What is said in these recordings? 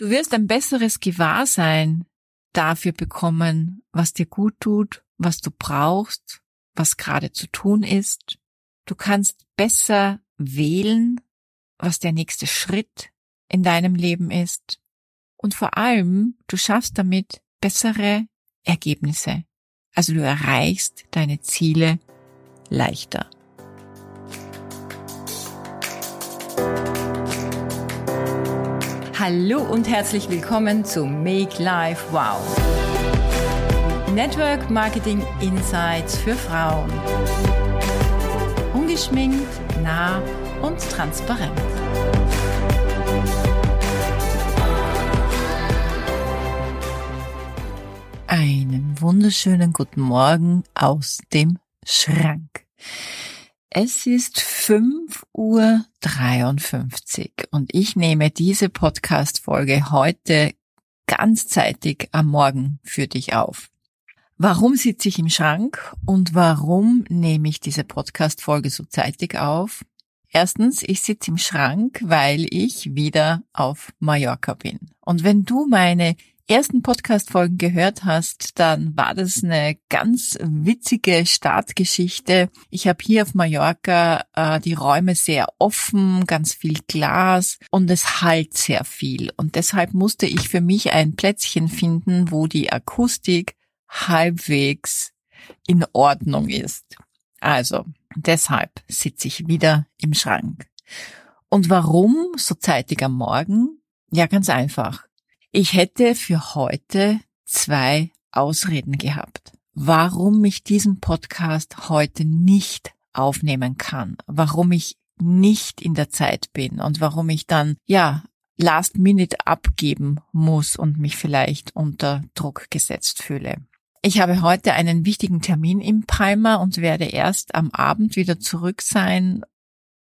Du wirst ein besseres Gewahrsein dafür bekommen, was dir gut tut, was du brauchst, was gerade zu tun ist. Du kannst besser wählen, was der nächste Schritt in deinem Leben ist. Und vor allem, du schaffst damit bessere Ergebnisse. Also du erreichst deine Ziele leichter. Hallo und herzlich willkommen zu Make Life Wow. Network Marketing Insights für Frauen. Ungeschminkt, nah und transparent. Einen wunderschönen guten Morgen aus dem Schrank. Es ist 5.53 Uhr und ich nehme diese Podcast-Folge heute ganzzeitig am Morgen für dich auf. Warum sitze ich im Schrank und warum nehme ich diese Podcast-Folge so zeitig auf? Erstens, ich sitze im Schrank, weil ich wieder auf Mallorca bin. Und wenn du meine ersten Podcast-Folgen gehört hast, dann war das eine ganz witzige Startgeschichte. Ich habe hier auf Mallorca äh, die Räume sehr offen, ganz viel Glas und es halt sehr viel. Und deshalb musste ich für mich ein Plätzchen finden, wo die Akustik halbwegs in Ordnung ist. Also, deshalb sitze ich wieder im Schrank. Und warum so zeitig am Morgen? Ja, ganz einfach. Ich hätte für heute zwei Ausreden gehabt, warum ich diesen Podcast heute nicht aufnehmen kann, warum ich nicht in der Zeit bin und warum ich dann, ja, last minute abgeben muss und mich vielleicht unter Druck gesetzt fühle. Ich habe heute einen wichtigen Termin im Palmer und werde erst am Abend wieder zurück sein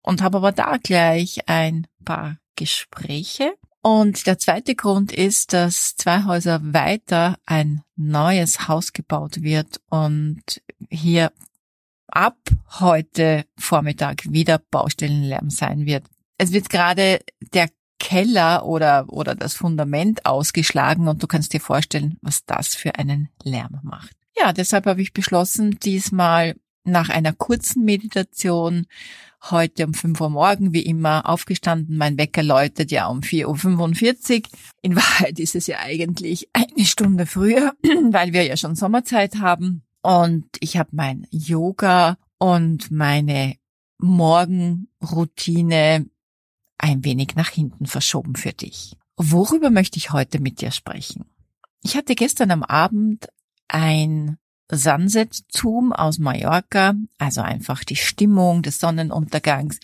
und habe aber da gleich ein paar Gespräche und der zweite Grund ist, dass zwei Häuser weiter ein neues Haus gebaut wird und hier ab heute Vormittag wieder Baustellenlärm sein wird. Es wird gerade der Keller oder, oder das Fundament ausgeschlagen und du kannst dir vorstellen, was das für einen Lärm macht. Ja, deshalb habe ich beschlossen, diesmal nach einer kurzen Meditation heute um 5 Uhr morgen, wie immer, aufgestanden. Mein Wecker läutet ja um 4.45 Uhr. In Wahrheit ist es ja eigentlich eine Stunde früher, weil wir ja schon Sommerzeit haben. Und ich habe mein Yoga und meine Morgenroutine ein wenig nach hinten verschoben für dich. Worüber möchte ich heute mit dir sprechen? Ich hatte gestern am Abend ein Sunset Zoom aus Mallorca, also einfach die Stimmung des Sonnenuntergangs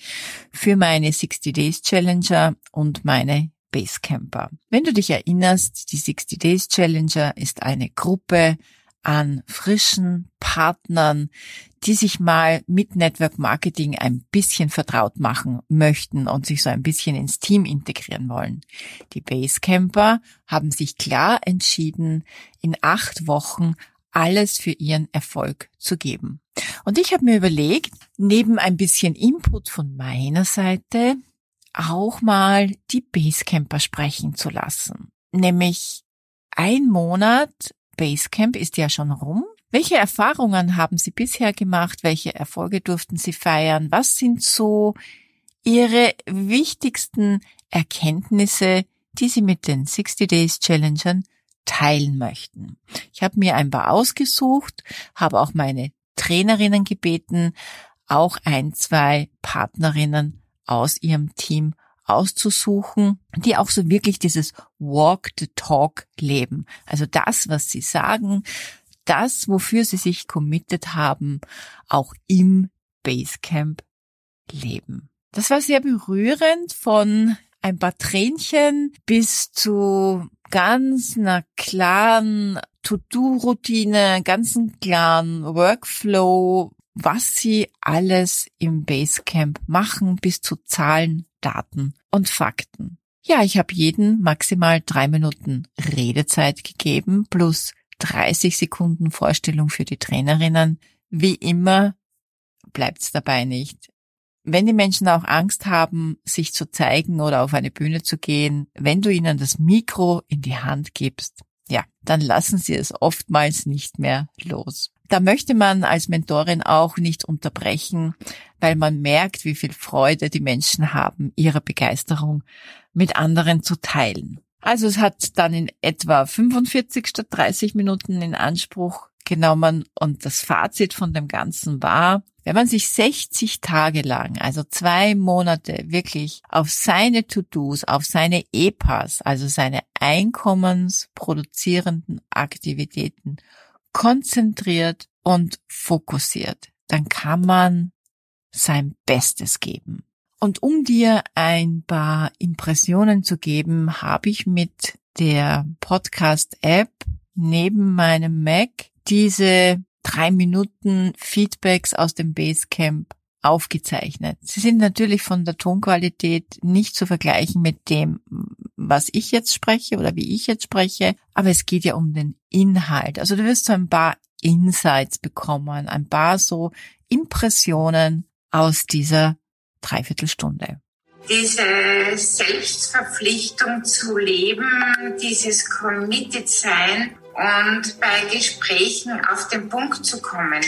für meine 60 Days Challenger und meine Basecamper. Wenn du dich erinnerst, die 60 Days Challenger ist eine Gruppe an frischen Partnern, die sich mal mit Network Marketing ein bisschen vertraut machen möchten und sich so ein bisschen ins Team integrieren wollen. Die Basecamper haben sich klar entschieden, in acht Wochen alles für ihren Erfolg zu geben. Und ich habe mir überlegt, neben ein bisschen Input von meiner Seite auch mal die Basecamper sprechen zu lassen. Nämlich ein Monat Basecamp ist ja schon rum. Welche Erfahrungen haben Sie bisher gemacht? Welche Erfolge durften Sie feiern? Was sind so Ihre wichtigsten Erkenntnisse, die Sie mit den 60 Days Challengern teilen möchten. Ich habe mir ein paar ausgesucht, habe auch meine Trainerinnen gebeten, auch ein, zwei Partnerinnen aus ihrem Team auszusuchen, die auch so wirklich dieses Walk the Talk leben. Also das, was sie sagen, das, wofür sie sich committed haben, auch im Basecamp leben. Das war sehr berührend von ein paar Tränchen bis zu ganz einer klaren To-Do-Routine, ganzen klaren Workflow, was sie alles im Basecamp machen, bis zu Zahlen, Daten und Fakten. Ja, ich habe jeden maximal drei Minuten Redezeit gegeben, plus 30 Sekunden Vorstellung für die Trainerinnen. Wie immer bleibt's dabei nicht. Wenn die Menschen auch Angst haben, sich zu zeigen oder auf eine Bühne zu gehen, wenn du ihnen das Mikro in die Hand gibst, ja, dann lassen sie es oftmals nicht mehr los. Da möchte man als Mentorin auch nicht unterbrechen, weil man merkt, wie viel Freude die Menschen haben, ihre Begeisterung mit anderen zu teilen. Also es hat dann in etwa 45 statt 30 Minuten in Anspruch genommen und das Fazit von dem Ganzen war, wenn man sich 60 Tage lang, also zwei Monate wirklich auf seine To-Dos, auf seine EPAs, also seine einkommensproduzierenden Aktivitäten konzentriert und fokussiert, dann kann man sein Bestes geben. Und um dir ein paar Impressionen zu geben, habe ich mit der Podcast-App neben meinem Mac diese drei Minuten Feedbacks aus dem Basecamp aufgezeichnet. Sie sind natürlich von der Tonqualität nicht zu vergleichen mit dem, was ich jetzt spreche oder wie ich jetzt spreche, aber es geht ja um den Inhalt. Also du wirst so ein paar Insights bekommen, ein paar so Impressionen aus dieser Dreiviertelstunde. Diese Selbstverpflichtung zu leben, dieses Committed sein und bei Gesprächen auf den Punkt zu kommen.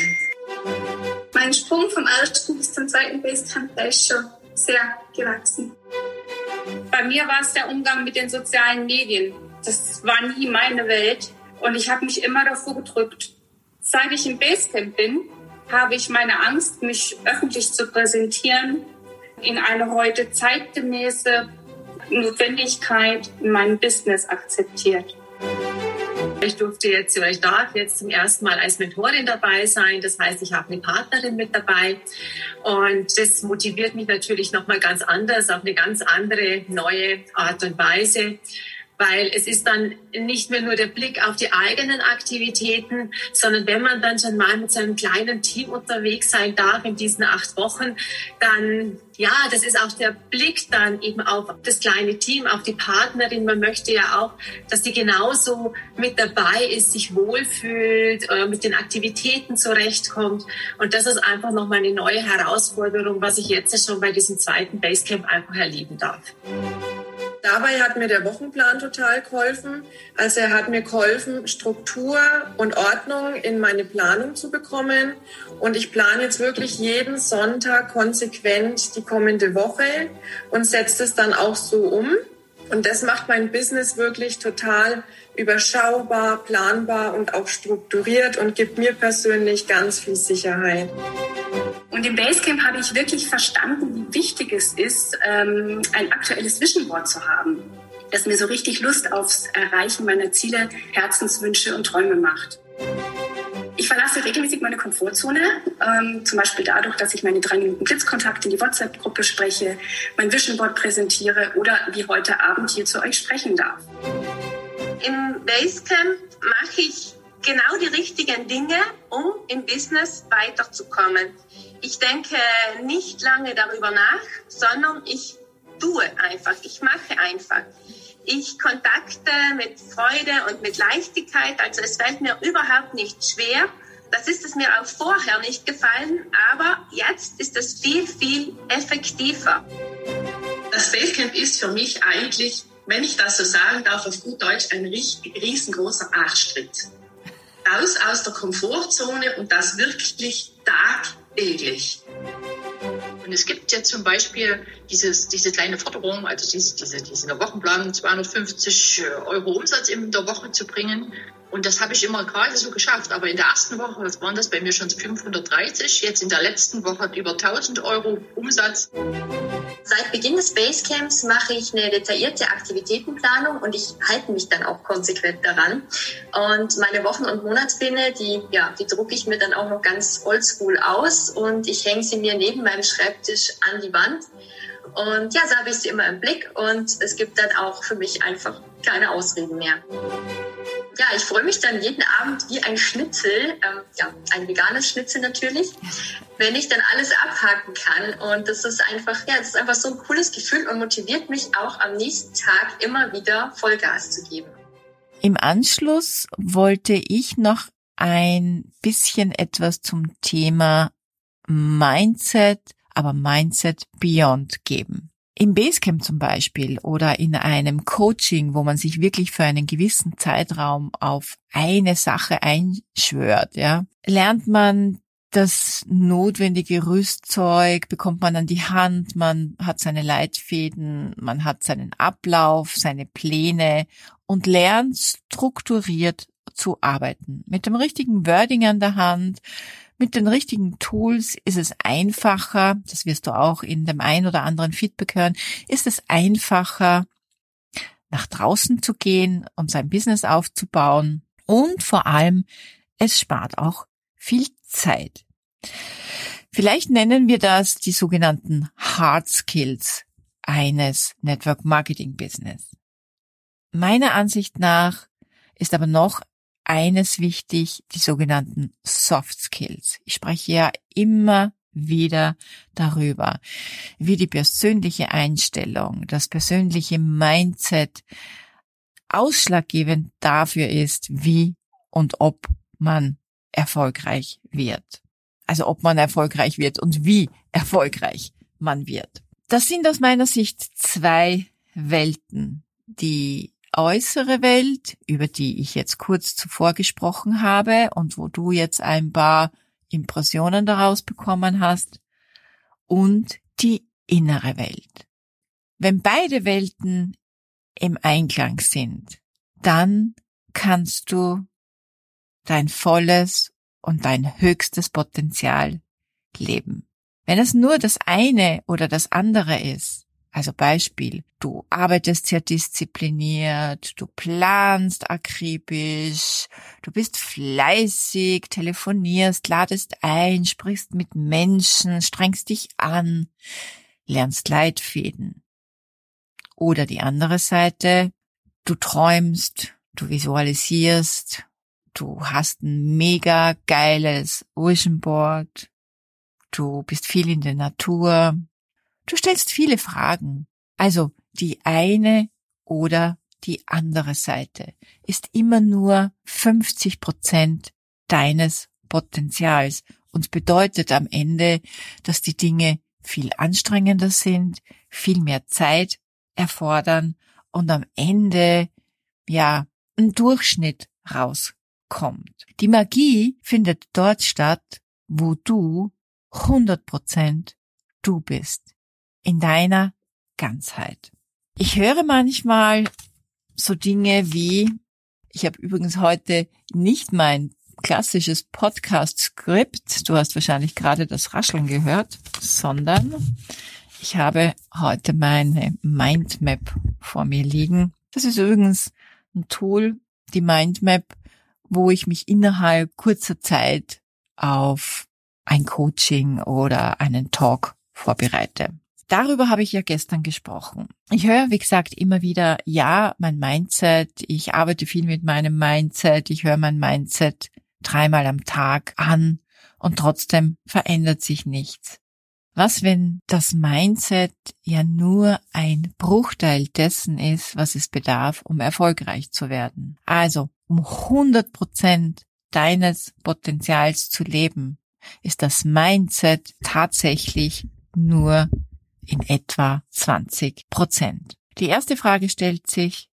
Mein Sprung vom ersten bis zum zweiten Basecamp ist schon sehr gewachsen. Bei mir war es der Umgang mit den sozialen Medien. Das war nie meine Welt und ich habe mich immer davor gedrückt. Seit ich im Basecamp bin, habe ich meine Angst, mich öffentlich zu präsentieren, in eine heute zeitgemäße Notwendigkeit in meinem Business akzeptiert. Ich durfte jetzt oder ich darf jetzt zum ersten Mal als Mentorin dabei sein. Das heißt, ich habe eine Partnerin mit dabei und das motiviert mich natürlich noch mal ganz anders auf eine ganz andere neue Art und Weise weil es ist dann nicht mehr nur der Blick auf die eigenen Aktivitäten, sondern wenn man dann schon mal mit seinem kleinen Team unterwegs sein darf in diesen acht Wochen, dann ja, das ist auch der Blick dann eben auf das kleine Team, auf die Partnerin. Man möchte ja auch, dass die genauso mit dabei ist, sich wohlfühlt, äh, mit den Aktivitäten zurechtkommt. Und das ist einfach nochmal eine neue Herausforderung, was ich jetzt schon bei diesem zweiten Basecamp einfach erleben darf. Dabei hat mir der Wochenplan total geholfen. Also er hat mir geholfen, Struktur und Ordnung in meine Planung zu bekommen. Und ich plane jetzt wirklich jeden Sonntag konsequent die kommende Woche und setze es dann auch so um. Und das macht mein Business wirklich total überschaubar, planbar und auch strukturiert und gibt mir persönlich ganz viel Sicherheit. Und im Basecamp habe ich wirklich verstanden, wie wichtig es ist, ähm, ein aktuelles Vision Board zu haben, das mir so richtig Lust aufs Erreichen meiner Ziele, Herzenswünsche und Träume macht. Ich verlasse regelmäßig meine Komfortzone, ähm, zum Beispiel dadurch, dass ich meine drei Minuten Blitzkontakt in die WhatsApp-Gruppe spreche, mein Vision Board präsentiere oder wie heute Abend hier zu euch sprechen darf. Im Basecamp mache ich genau die richtigen Dinge, um im Business weiterzukommen. Ich denke nicht lange darüber nach, sondern ich tue einfach, ich mache einfach. Ich kontakte mit Freude und mit Leichtigkeit, also es fällt mir überhaupt nicht schwer. Das ist es mir auch vorher nicht gefallen, aber jetzt ist es viel, viel effektiver. Das Basecamp ist für mich eigentlich, wenn ich das so sagen darf, auf gut Deutsch ein riesengroßer Arschtritt raus aus der Komfortzone und das wirklich tagtäglich. Und es gibt jetzt zum Beispiel dieses, diese kleine Forderung, also diese, diese, diese Wochenplan 250 Euro Umsatz in der Woche zu bringen. Und das habe ich immer gerade so geschafft. Aber in der ersten Woche waren das bei mir schon 530. Jetzt in der letzten Woche über 1000 Euro Umsatz. Seit Beginn des Basecamps mache ich eine detaillierte Aktivitätenplanung und ich halte mich dann auch konsequent daran. Und meine Wochen- und Monatspläne, die, ja, die drucke ich mir dann auch noch ganz oldschool aus und ich hänge sie mir neben meinem Schreibtisch an die Wand. Und ja, so habe ich sie immer im Blick und es gibt dann auch für mich einfach keine Ausreden mehr ja, ich freue mich dann jeden Abend wie ein Schnitzel, ähm, ja, ein veganes Schnitzel natürlich, wenn ich dann alles abhaken kann. Und das ist einfach, ja, das ist einfach so ein cooles Gefühl und motiviert mich auch am nächsten Tag immer wieder Vollgas zu geben. Im Anschluss wollte ich noch ein bisschen etwas zum Thema Mindset, aber Mindset Beyond geben. Im Basecamp zum Beispiel oder in einem Coaching, wo man sich wirklich für einen gewissen Zeitraum auf eine Sache einschwört, ja, lernt man das notwendige Rüstzeug bekommt man an die Hand, man hat seine Leitfäden, man hat seinen Ablauf, seine Pläne und lernt strukturiert zu arbeiten. Mit dem richtigen Wording an der Hand, mit den richtigen Tools ist es einfacher, das wirst du auch in dem ein oder anderen Feedback hören, ist es einfacher, nach draußen zu gehen und sein Business aufzubauen und vor allem, es spart auch viel Zeit. Vielleicht nennen wir das die sogenannten Hard Skills eines Network Marketing Business. Meiner Ansicht nach ist aber noch eines wichtig, die sogenannten Soft Skills. Ich spreche ja immer wieder darüber, wie die persönliche Einstellung, das persönliche Mindset ausschlaggebend dafür ist, wie und ob man erfolgreich wird. Also ob man erfolgreich wird und wie erfolgreich man wird. Das sind aus meiner Sicht zwei Welten. Die äußere Welt, über die ich jetzt kurz zuvor gesprochen habe und wo du jetzt ein paar Impressionen daraus bekommen hast, und die innere Welt. Wenn beide Welten im Einklang sind, dann kannst du dein volles und dein höchstes Potenzial leben. Wenn es nur das eine oder das andere ist, also Beispiel, du arbeitest sehr diszipliniert, du planst akribisch, du bist fleißig, telefonierst, ladest ein, sprichst mit Menschen, strengst dich an, lernst Leitfäden. Oder die andere Seite, du träumst, du visualisierst, Du hast ein mega geiles Vision Board. Du bist viel in der Natur. Du stellst viele Fragen. Also die eine oder die andere Seite ist immer nur 50 Prozent deines Potenzials und bedeutet am Ende, dass die Dinge viel anstrengender sind, viel mehr Zeit erfordern und am Ende, ja, ein Durchschnitt raus kommt. Die Magie findet dort statt, wo du 100% du bist. In deiner Ganzheit. Ich höre manchmal so Dinge wie, ich habe übrigens heute nicht mein klassisches Podcast-Skript, du hast wahrscheinlich gerade das Rascheln gehört, sondern ich habe heute meine Mindmap vor mir liegen. Das ist übrigens ein Tool, die Mindmap wo ich mich innerhalb kurzer Zeit auf ein Coaching oder einen Talk vorbereite. Darüber habe ich ja gestern gesprochen. Ich höre, wie gesagt, immer wieder, ja, mein Mindset, ich arbeite viel mit meinem Mindset, ich höre mein Mindset dreimal am Tag an und trotzdem verändert sich nichts. Was, wenn das Mindset ja nur ein Bruchteil dessen ist, was es bedarf, um erfolgreich zu werden? Also, um 100 Prozent deines Potenzials zu leben, ist das Mindset tatsächlich nur in etwa 20 Prozent. Die erste Frage stellt sich,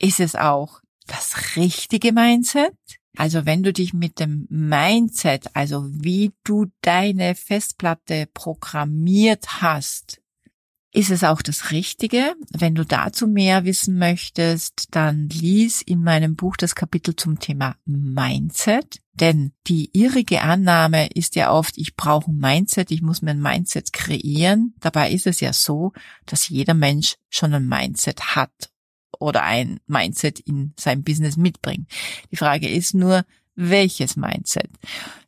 ist es auch das richtige Mindset? Also wenn du dich mit dem Mindset, also wie du deine Festplatte programmiert hast, ist es auch das Richtige. Wenn du dazu mehr wissen möchtest, dann lies in meinem Buch das Kapitel zum Thema Mindset. Denn die irrige Annahme ist ja oft, ich brauche ein Mindset, ich muss mir ein Mindset kreieren. Dabei ist es ja so, dass jeder Mensch schon ein Mindset hat oder ein Mindset in sein Business mitbringt. Die Frage ist nur, welches Mindset?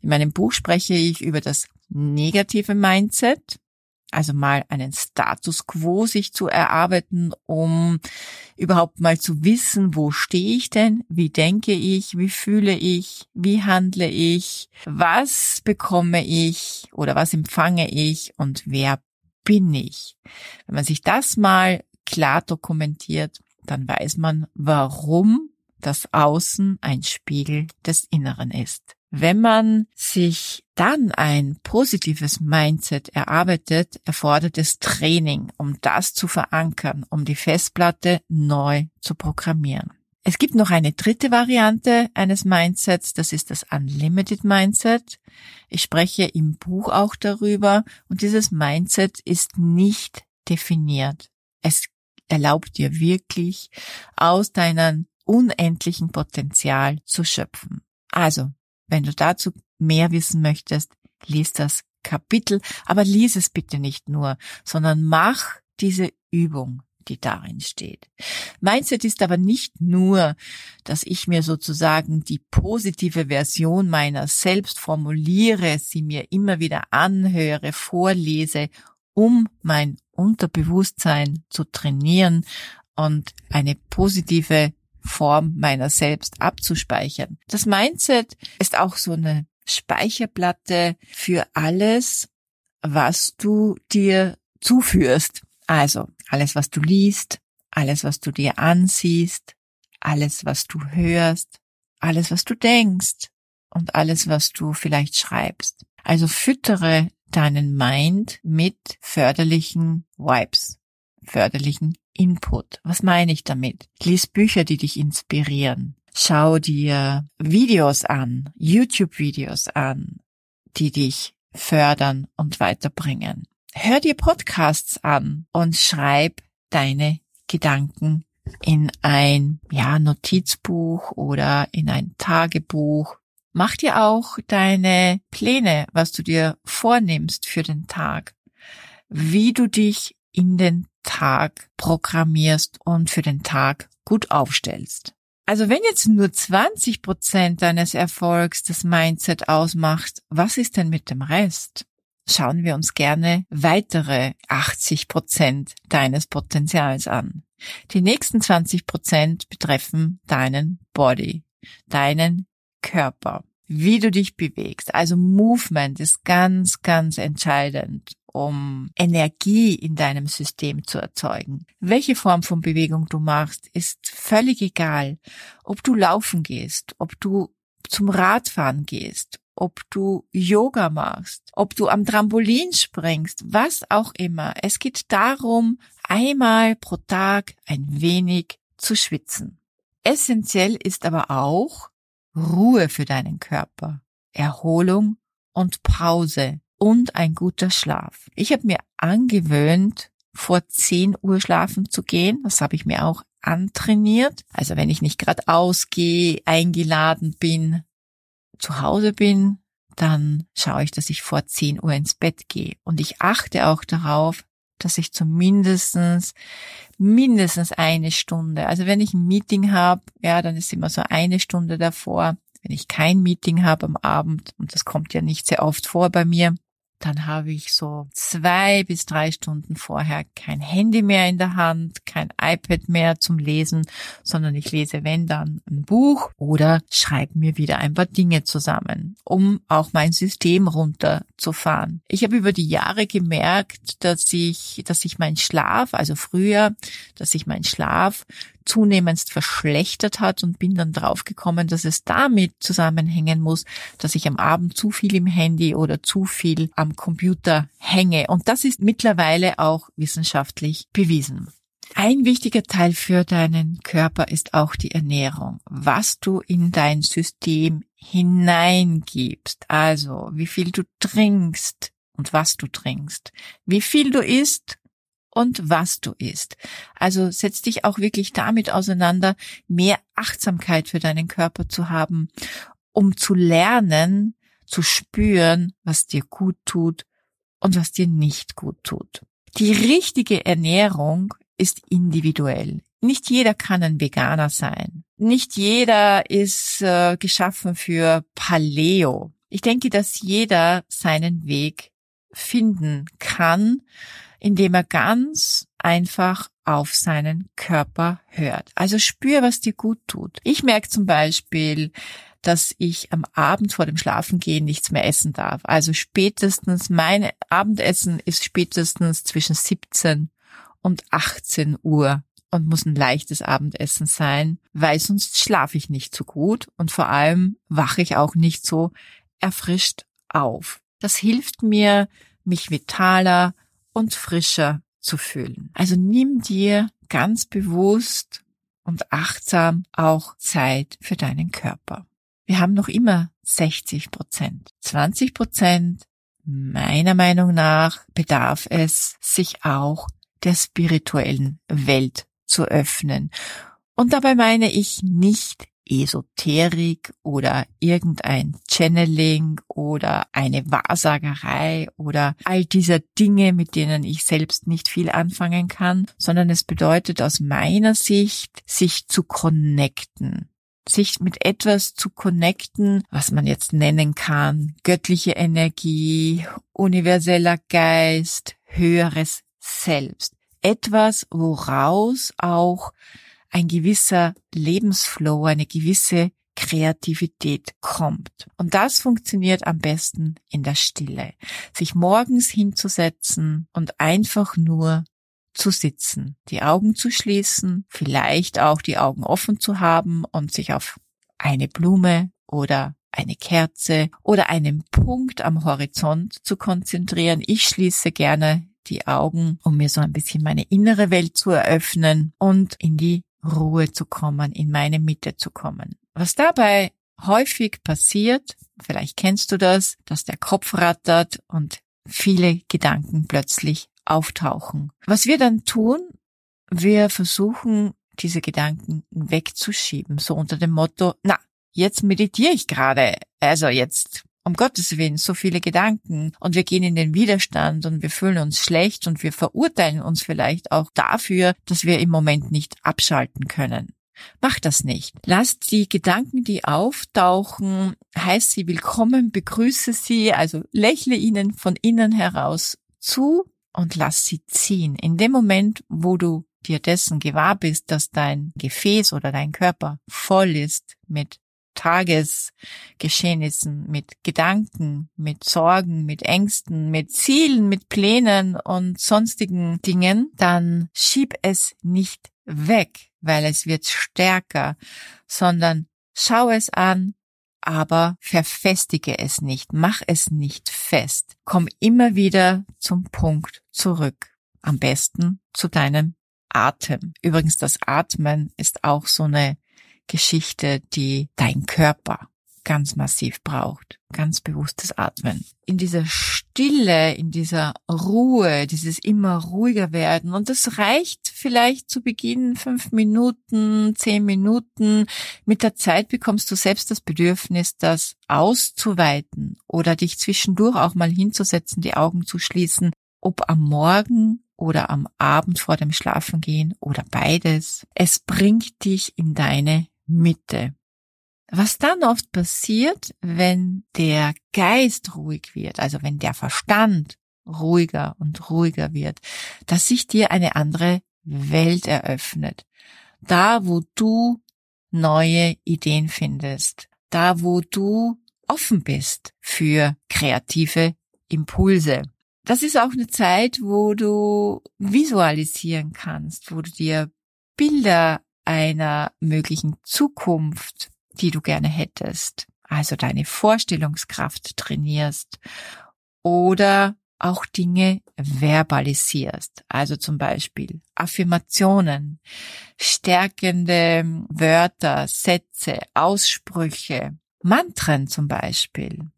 In meinem Buch spreche ich über das negative Mindset, also mal einen Status quo sich zu erarbeiten, um überhaupt mal zu wissen, wo stehe ich denn, wie denke ich, wie fühle ich, wie handle ich, was bekomme ich? Oder was empfange ich? Und wer bin ich. Wenn man sich das mal klar dokumentiert, dann weiß man, warum das Außen ein Spiegel des Inneren ist. Wenn man sich dann ein positives Mindset erarbeitet, erfordert es Training, um das zu verankern, um die Festplatte neu zu programmieren. Es gibt noch eine dritte Variante eines Mindsets, das ist das Unlimited Mindset. Ich spreche im Buch auch darüber und dieses Mindset ist nicht definiert. Es erlaubt dir wirklich aus deinem unendlichen Potenzial zu schöpfen. Also, wenn du dazu mehr wissen möchtest, lies das Kapitel, aber lies es bitte nicht nur, sondern mach diese Übung, die darin steht. Mindset ist aber nicht nur, dass ich mir sozusagen die positive Version meiner selbst formuliere, sie mir immer wieder anhöre, vorlese, um mein Unterbewusstsein zu trainieren und eine positive Form meiner selbst abzuspeichern. Das Mindset ist auch so eine Speicherplatte für alles, was du dir zuführst. Also alles, was du liest, alles, was du dir ansiehst, alles, was du hörst, alles, was du denkst und alles, was du vielleicht schreibst. Also füttere deinen Mind mit förderlichen Vibes, förderlichen Input. Was meine ich damit? Lies Bücher, die dich inspirieren. Schau dir Videos an, YouTube-Videos an, die dich fördern und weiterbringen. Hör dir Podcasts an und schreib deine Gedanken in ein ja, Notizbuch oder in ein Tagebuch. Mach dir auch deine Pläne, was du dir vornimmst für den Tag, wie du dich in den Tag programmierst und für den Tag gut aufstellst. Also wenn jetzt nur 20 Prozent deines Erfolgs das Mindset ausmacht, was ist denn mit dem Rest? Schauen wir uns gerne weitere 80 Prozent deines Potenzials an. Die nächsten 20 Prozent betreffen deinen Body, deinen Körper, wie du dich bewegst. Also Movement ist ganz, ganz entscheidend um Energie in deinem System zu erzeugen. Welche Form von Bewegung du machst, ist völlig egal. Ob du laufen gehst, ob du zum Radfahren gehst, ob du Yoga machst, ob du am Trampolin springst, was auch immer. Es geht darum, einmal pro Tag ein wenig zu schwitzen. Essentiell ist aber auch Ruhe für deinen Körper, Erholung und Pause und ein guter Schlaf. Ich habe mir angewöhnt, vor 10 Uhr schlafen zu gehen. Das habe ich mir auch antrainiert. Also wenn ich nicht gerade ausgehe, eingeladen bin, zu Hause bin, dann schaue ich, dass ich vor 10 Uhr ins Bett gehe. Und ich achte auch darauf, dass ich zumindestens mindestens eine Stunde, also wenn ich ein Meeting habe, ja, dann ist immer so eine Stunde davor. Wenn ich kein Meeting habe am Abend, und das kommt ja nicht sehr oft vor bei mir, dann habe ich so zwei bis drei Stunden vorher kein Handy mehr in der Hand, kein iPad mehr zum Lesen, sondern ich lese, wenn dann, ein Buch oder schreibe mir wieder ein paar Dinge zusammen, um auch mein System runterzufahren. Ich habe über die Jahre gemerkt, dass ich, dass ich meinen Schlaf, also früher, dass ich meinen Schlaf zunehmend verschlechtert hat und bin dann draufgekommen, dass es damit zusammenhängen muss, dass ich am Abend zu viel im Handy oder zu viel am Computer hänge. Und das ist mittlerweile auch wissenschaftlich bewiesen. Ein wichtiger Teil für deinen Körper ist auch die Ernährung. Was du in dein System hineingibst, also wie viel du trinkst und was du trinkst, wie viel du isst und was du isst. Also setz dich auch wirklich damit auseinander, mehr Achtsamkeit für deinen Körper zu haben, um zu lernen, zu spüren, was dir gut tut und was dir nicht gut tut. Die richtige Ernährung ist individuell. Nicht jeder kann ein Veganer sein. Nicht jeder ist äh, geschaffen für Paleo. Ich denke, dass jeder seinen Weg finden kann indem er ganz einfach auf seinen Körper hört. Also spür, was dir gut tut. Ich merke zum Beispiel, dass ich am Abend vor dem Schlafengehen nichts mehr essen darf. Also spätestens, mein Abendessen ist spätestens zwischen 17 und 18 Uhr und muss ein leichtes Abendessen sein, weil sonst schlafe ich nicht so gut und vor allem wache ich auch nicht so erfrischt auf. Das hilft mir, mich vitaler und frischer zu fühlen. Also nimm dir ganz bewusst und achtsam auch Zeit für deinen Körper. Wir haben noch immer 60 Prozent. 20 Prozent, meiner Meinung nach, bedarf es, sich auch der spirituellen Welt zu öffnen. Und dabei meine ich nicht Esoterik oder irgendein Channeling oder eine Wahrsagerei oder all dieser Dinge, mit denen ich selbst nicht viel anfangen kann, sondern es bedeutet aus meiner Sicht, sich zu connecten sich mit etwas zu connecten, was man jetzt nennen kann, göttliche Energie, universeller Geist, höheres Selbst. Etwas, woraus auch ein gewisser Lebensflow, eine gewisse Kreativität kommt. Und das funktioniert am besten in der Stille. Sich morgens hinzusetzen und einfach nur zu sitzen, die Augen zu schließen, vielleicht auch die Augen offen zu haben und sich auf eine Blume oder eine Kerze oder einen Punkt am Horizont zu konzentrieren. Ich schließe gerne die Augen, um mir so ein bisschen meine innere Welt zu eröffnen und in die Ruhe zu kommen, in meine Mitte zu kommen. Was dabei häufig passiert, vielleicht kennst du das, dass der Kopf rattert und viele Gedanken plötzlich auftauchen. Was wir dann tun, wir versuchen, diese Gedanken wegzuschieben, so unter dem Motto, na, jetzt meditiere ich gerade, also jetzt um Gottes Willen so viele Gedanken und wir gehen in den Widerstand und wir fühlen uns schlecht und wir verurteilen uns vielleicht auch dafür, dass wir im Moment nicht abschalten können. Mach das nicht. Lass die Gedanken, die auftauchen, heiß sie willkommen, begrüße sie, also lächle ihnen von innen heraus zu und lass sie ziehen. In dem Moment, wo du dir dessen gewahr bist, dass dein Gefäß oder dein Körper voll ist mit Tagesgeschehnissen, mit Gedanken, mit Sorgen, mit Ängsten, mit Zielen, mit Plänen und sonstigen Dingen, dann schieb es nicht weg, weil es wird stärker, sondern schau es an, aber verfestige es nicht, mach es nicht fest. Komm immer wieder zum Punkt zurück. Am besten zu deinem Atem. Übrigens, das Atmen ist auch so eine Geschichte, die dein Körper ganz massiv braucht. Ganz bewusstes Atmen. In dieser Stille, in dieser Ruhe, dieses immer ruhiger werden. Und das reicht vielleicht zu Beginn fünf Minuten, zehn Minuten. Mit der Zeit bekommst du selbst das Bedürfnis, das auszuweiten oder dich zwischendurch auch mal hinzusetzen, die Augen zu schließen. Ob am Morgen oder am Abend vor dem Schlafengehen oder beides. Es bringt dich in deine Mitte. Was dann oft passiert, wenn der Geist ruhig wird, also wenn der Verstand ruhiger und ruhiger wird, dass sich dir eine andere Welt eröffnet. Da, wo du neue Ideen findest, da, wo du offen bist für kreative Impulse. Das ist auch eine Zeit, wo du visualisieren kannst, wo du dir Bilder einer möglichen Zukunft, die du gerne hättest, also deine Vorstellungskraft trainierst oder auch Dinge verbalisierst, also zum Beispiel Affirmationen, stärkende Wörter, Sätze, Aussprüche, Mantren zum Beispiel.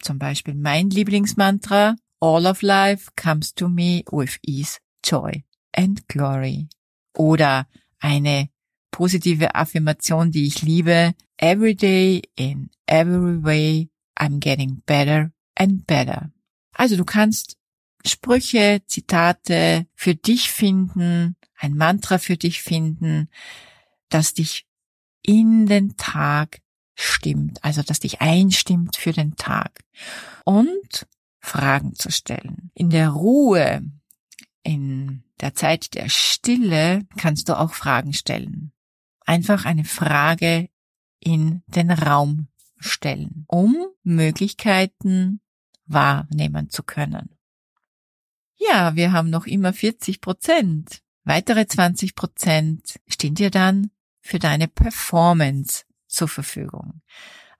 Zum Beispiel mein Lieblingsmantra, All of life comes to me with ease, joy and glory. Oder eine positive Affirmation, die ich liebe. Every day in every way I'm getting better and better. Also du kannst Sprüche, Zitate für dich finden, ein Mantra für dich finden, das dich in den Tag stimmt, also das dich einstimmt für den Tag. Und Fragen zu stellen. In der Ruhe, in der Zeit der Stille kannst du auch Fragen stellen einfach eine Frage in den Raum stellen, um Möglichkeiten wahrnehmen zu können. Ja, wir haben noch immer 40 Prozent. Weitere 20 Prozent stehen dir dann für deine Performance zur Verfügung.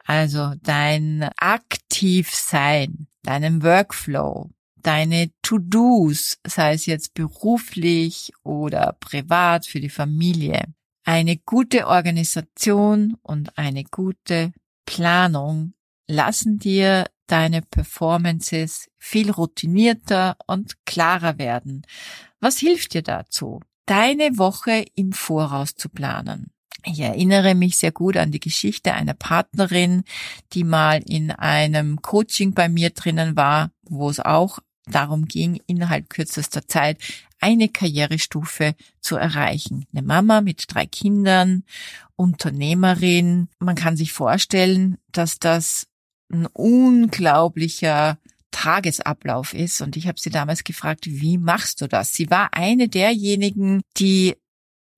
Also dein Aktivsein, deinen Workflow, deine To-Dos, sei es jetzt beruflich oder privat für die Familie. Eine gute Organisation und eine gute Planung lassen dir deine Performances viel routinierter und klarer werden. Was hilft dir dazu? Deine Woche im Voraus zu planen. Ich erinnere mich sehr gut an die Geschichte einer Partnerin, die mal in einem Coaching bei mir drinnen war, wo es auch darum ging, innerhalb kürzester Zeit eine Karrierestufe zu erreichen. Eine Mama mit drei Kindern, Unternehmerin. Man kann sich vorstellen, dass das ein unglaublicher Tagesablauf ist. Und ich habe sie damals gefragt, wie machst du das? Sie war eine derjenigen, die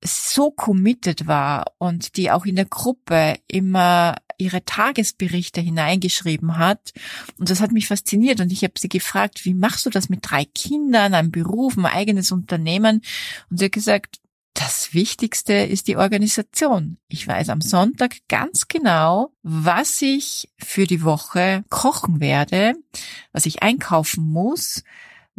so committed war und die auch in der Gruppe immer ihre Tagesberichte hineingeschrieben hat. Und das hat mich fasziniert. Und ich habe sie gefragt, wie machst du das mit drei Kindern, einem Beruf, ein eigenes Unternehmen? Und sie hat gesagt, das Wichtigste ist die Organisation. Ich weiß am Sonntag ganz genau, was ich für die Woche kochen werde, was ich einkaufen muss.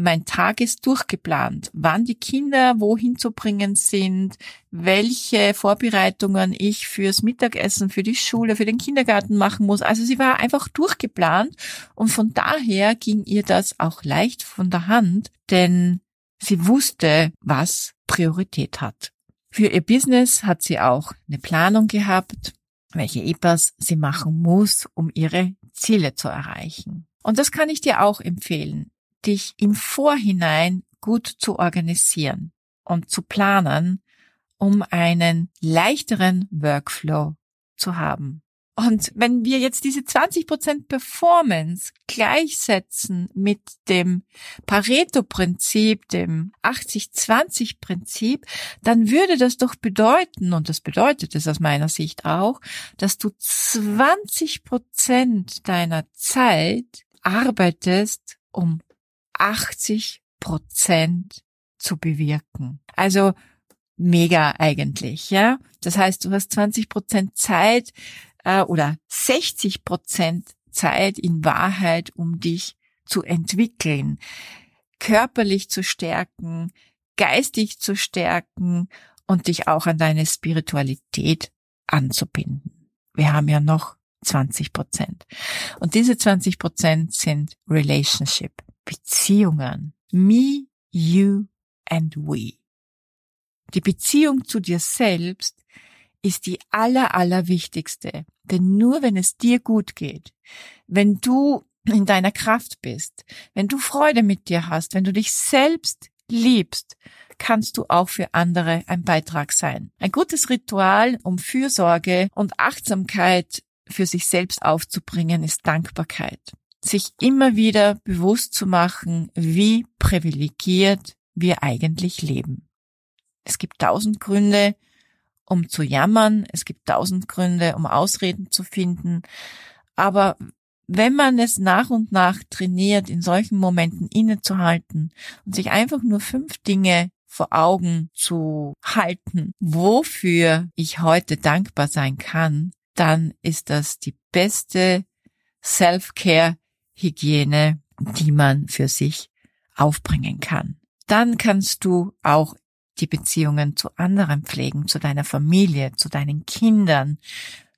Mein Tag ist durchgeplant, wann die Kinder wohin zu bringen sind, welche Vorbereitungen ich fürs Mittagessen, für die Schule, für den Kindergarten machen muss. Also sie war einfach durchgeplant und von daher ging ihr das auch leicht von der Hand, denn Sie wusste, was Priorität hat. Für ihr Business hat sie auch eine Planung gehabt, welche EPAs sie machen muss, um ihre Ziele zu erreichen. Und das kann ich dir auch empfehlen, dich im Vorhinein gut zu organisieren und zu planen, um einen leichteren Workflow zu haben. Und wenn wir jetzt diese 20% Performance gleichsetzen mit dem Pareto-Prinzip, dem 80-20-Prinzip, dann würde das doch bedeuten, und das bedeutet es aus meiner Sicht auch, dass du 20% deiner Zeit arbeitest, um 80% zu bewirken. Also mega eigentlich, ja. Das heißt, du hast 20% Zeit, äh, oder 60 Prozent Zeit in Wahrheit, um dich zu entwickeln, körperlich zu stärken, geistig zu stärken und dich auch an deine Spiritualität anzubinden. Wir haben ja noch 20 Prozent. Und diese 20 Prozent sind Relationship, Beziehungen. Me, you and we. Die Beziehung zu dir selbst ist die aller, aller wichtigste. Denn nur wenn es dir gut geht, wenn du in deiner Kraft bist, wenn du Freude mit dir hast, wenn du dich selbst liebst, kannst du auch für andere ein Beitrag sein. Ein gutes Ritual, um Fürsorge und Achtsamkeit für sich selbst aufzubringen, ist Dankbarkeit. Sich immer wieder bewusst zu machen, wie privilegiert wir eigentlich leben. Es gibt tausend Gründe, um zu jammern, es gibt tausend Gründe, um Ausreden zu finden, aber wenn man es nach und nach trainiert, in solchen Momenten innezuhalten und sich einfach nur fünf Dinge vor Augen zu halten, wofür ich heute dankbar sein kann, dann ist das die beste Self-Care-Hygiene, die man für sich aufbringen kann. Dann kannst du auch die Beziehungen zu anderen pflegen, zu deiner Familie, zu deinen Kindern,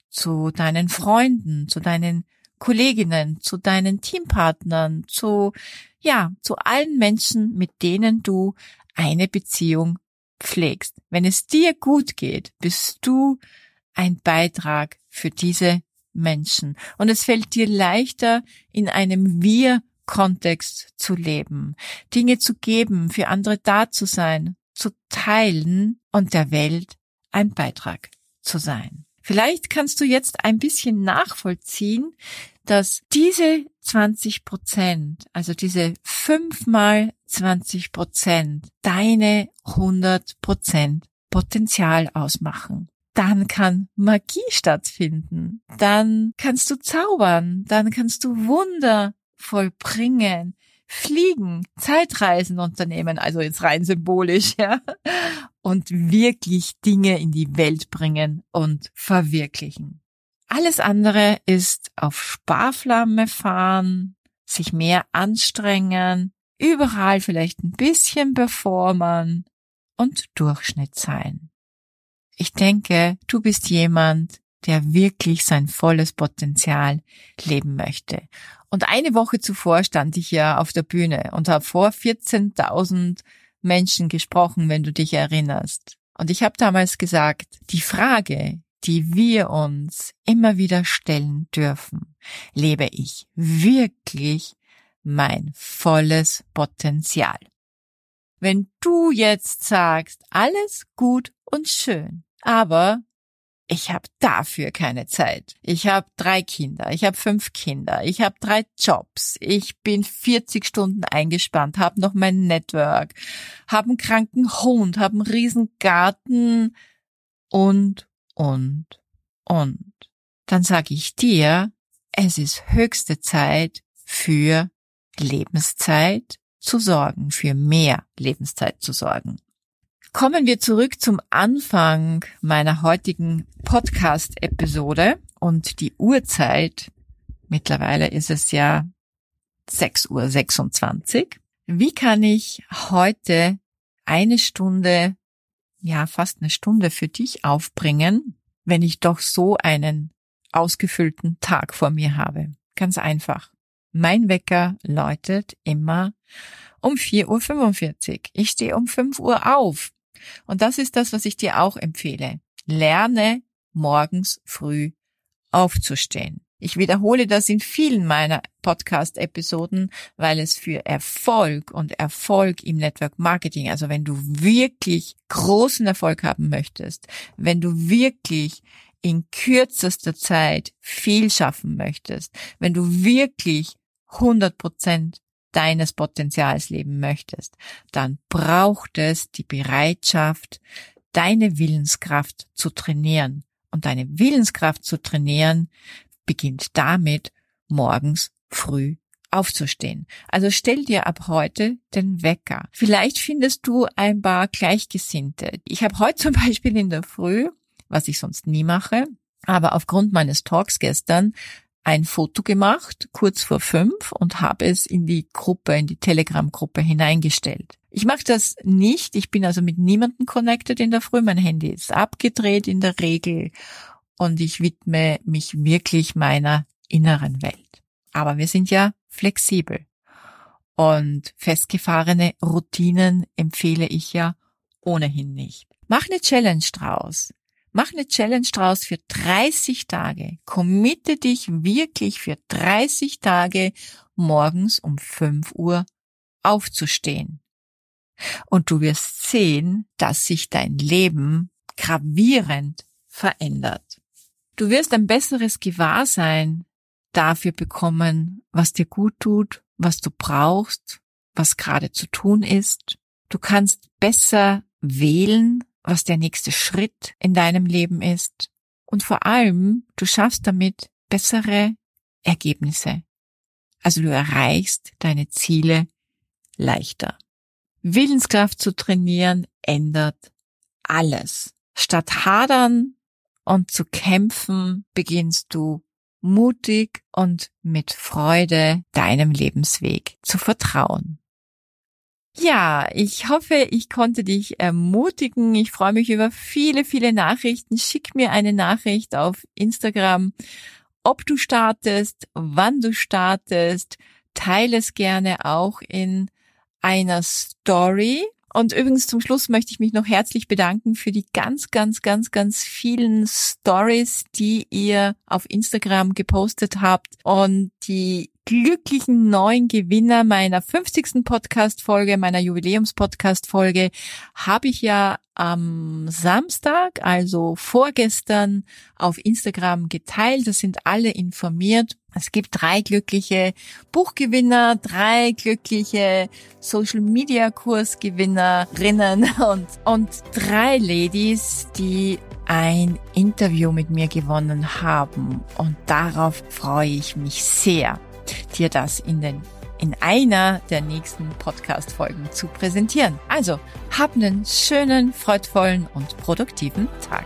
zu deinen Freunden, zu deinen Kolleginnen, zu deinen Teampartnern, zu, ja, zu allen Menschen, mit denen du eine Beziehung pflegst. Wenn es dir gut geht, bist du ein Beitrag für diese Menschen. Und es fällt dir leichter, in einem Wir-Kontext zu leben, Dinge zu geben, für andere da zu sein, zu teilen und der Welt ein Beitrag zu sein. Vielleicht kannst du jetzt ein bisschen nachvollziehen, dass diese 20 Prozent, also diese fünfmal 20 Prozent, deine 100 Prozent Potenzial ausmachen. Dann kann Magie stattfinden. Dann kannst du zaubern. Dann kannst du Wunder vollbringen fliegen, Zeitreisen unternehmen, also jetzt rein symbolisch, ja, und wirklich Dinge in die Welt bringen und verwirklichen. Alles andere ist auf Sparflamme fahren, sich mehr anstrengen, überall vielleicht ein bisschen performen und Durchschnitt sein. Ich denke, du bist jemand, der wirklich sein volles Potenzial leben möchte. Und eine Woche zuvor stand ich ja auf der Bühne und habe vor 14.000 Menschen gesprochen, wenn du dich erinnerst. Und ich habe damals gesagt, die Frage, die wir uns immer wieder stellen dürfen, lebe ich wirklich mein volles Potenzial? Wenn du jetzt sagst, alles gut und schön, aber ich habe dafür keine Zeit. Ich habe drei Kinder, ich habe fünf Kinder, ich habe drei Jobs, ich bin 40 Stunden eingespannt, habe noch mein Network, habe einen kranken Hund, habe einen riesen Garten und, und, und. Dann sage ich dir, es ist höchste Zeit für Lebenszeit zu sorgen, für mehr Lebenszeit zu sorgen. Kommen wir zurück zum Anfang meiner heutigen Podcast-Episode und die Uhrzeit. Mittlerweile ist es ja 6.26 Uhr. Wie kann ich heute eine Stunde, ja fast eine Stunde für dich aufbringen, wenn ich doch so einen ausgefüllten Tag vor mir habe? Ganz einfach. Mein Wecker läutet immer um 4.45 Uhr. Ich stehe um 5 Uhr auf. Und das ist das, was ich dir auch empfehle. Lerne morgens früh aufzustehen. Ich wiederhole das in vielen meiner Podcast-Episoden, weil es für Erfolg und Erfolg im Network Marketing, also wenn du wirklich großen Erfolg haben möchtest, wenn du wirklich in kürzester Zeit viel schaffen möchtest, wenn du wirklich 100 Prozent deines Potenzials leben möchtest, dann braucht es die Bereitschaft, deine Willenskraft zu trainieren. Und deine Willenskraft zu trainieren beginnt damit, morgens früh aufzustehen. Also stell dir ab heute den Wecker. Vielleicht findest du ein paar Gleichgesinnte. Ich habe heute zum Beispiel in der Früh, was ich sonst nie mache, aber aufgrund meines Talks gestern ein Foto gemacht, kurz vor fünf, und habe es in die Gruppe, in die Telegram-Gruppe hineingestellt. Ich mache das nicht, ich bin also mit niemandem connected in der Früh, mein Handy ist abgedreht in der Regel und ich widme mich wirklich meiner inneren Welt. Aber wir sind ja flexibel und festgefahrene Routinen empfehle ich ja ohnehin nicht. Mach eine Challenge draus. Mach eine Challenge draus für 30 Tage. Committe dich wirklich für 30 Tage morgens um 5 Uhr aufzustehen. Und du wirst sehen, dass sich dein Leben gravierend verändert. Du wirst ein besseres Gewahrsein dafür bekommen, was dir gut tut, was du brauchst, was gerade zu tun ist. Du kannst besser wählen, was der nächste Schritt in deinem Leben ist. Und vor allem, du schaffst damit bessere Ergebnisse. Also du erreichst deine Ziele leichter. Willenskraft zu trainieren ändert alles. Statt hadern und zu kämpfen, beginnst du mutig und mit Freude deinem Lebensweg zu vertrauen. Ja, ich hoffe, ich konnte dich ermutigen. Ich freue mich über viele, viele Nachrichten. Schick mir eine Nachricht auf Instagram, ob du startest, wann du startest. Teile es gerne auch in einer Story. Und übrigens zum Schluss möchte ich mich noch herzlich bedanken für die ganz, ganz, ganz, ganz vielen Stories, die ihr auf Instagram gepostet habt und die glücklichen neuen Gewinner meiner 50. Podcast-Folge, meiner Jubiläums-Podcast-Folge, habe ich ja am Samstag, also vorgestern, auf Instagram geteilt. Das sind alle informiert. Es gibt drei glückliche Buchgewinner, drei glückliche Social Media Kursgewinnerinnen und, und drei Ladies, die ein Interview mit mir gewonnen haben. Und darauf freue ich mich sehr dir das in den in einer der nächsten Podcast-Folgen zu präsentieren. Also, hab einen schönen, freudvollen und produktiven Tag.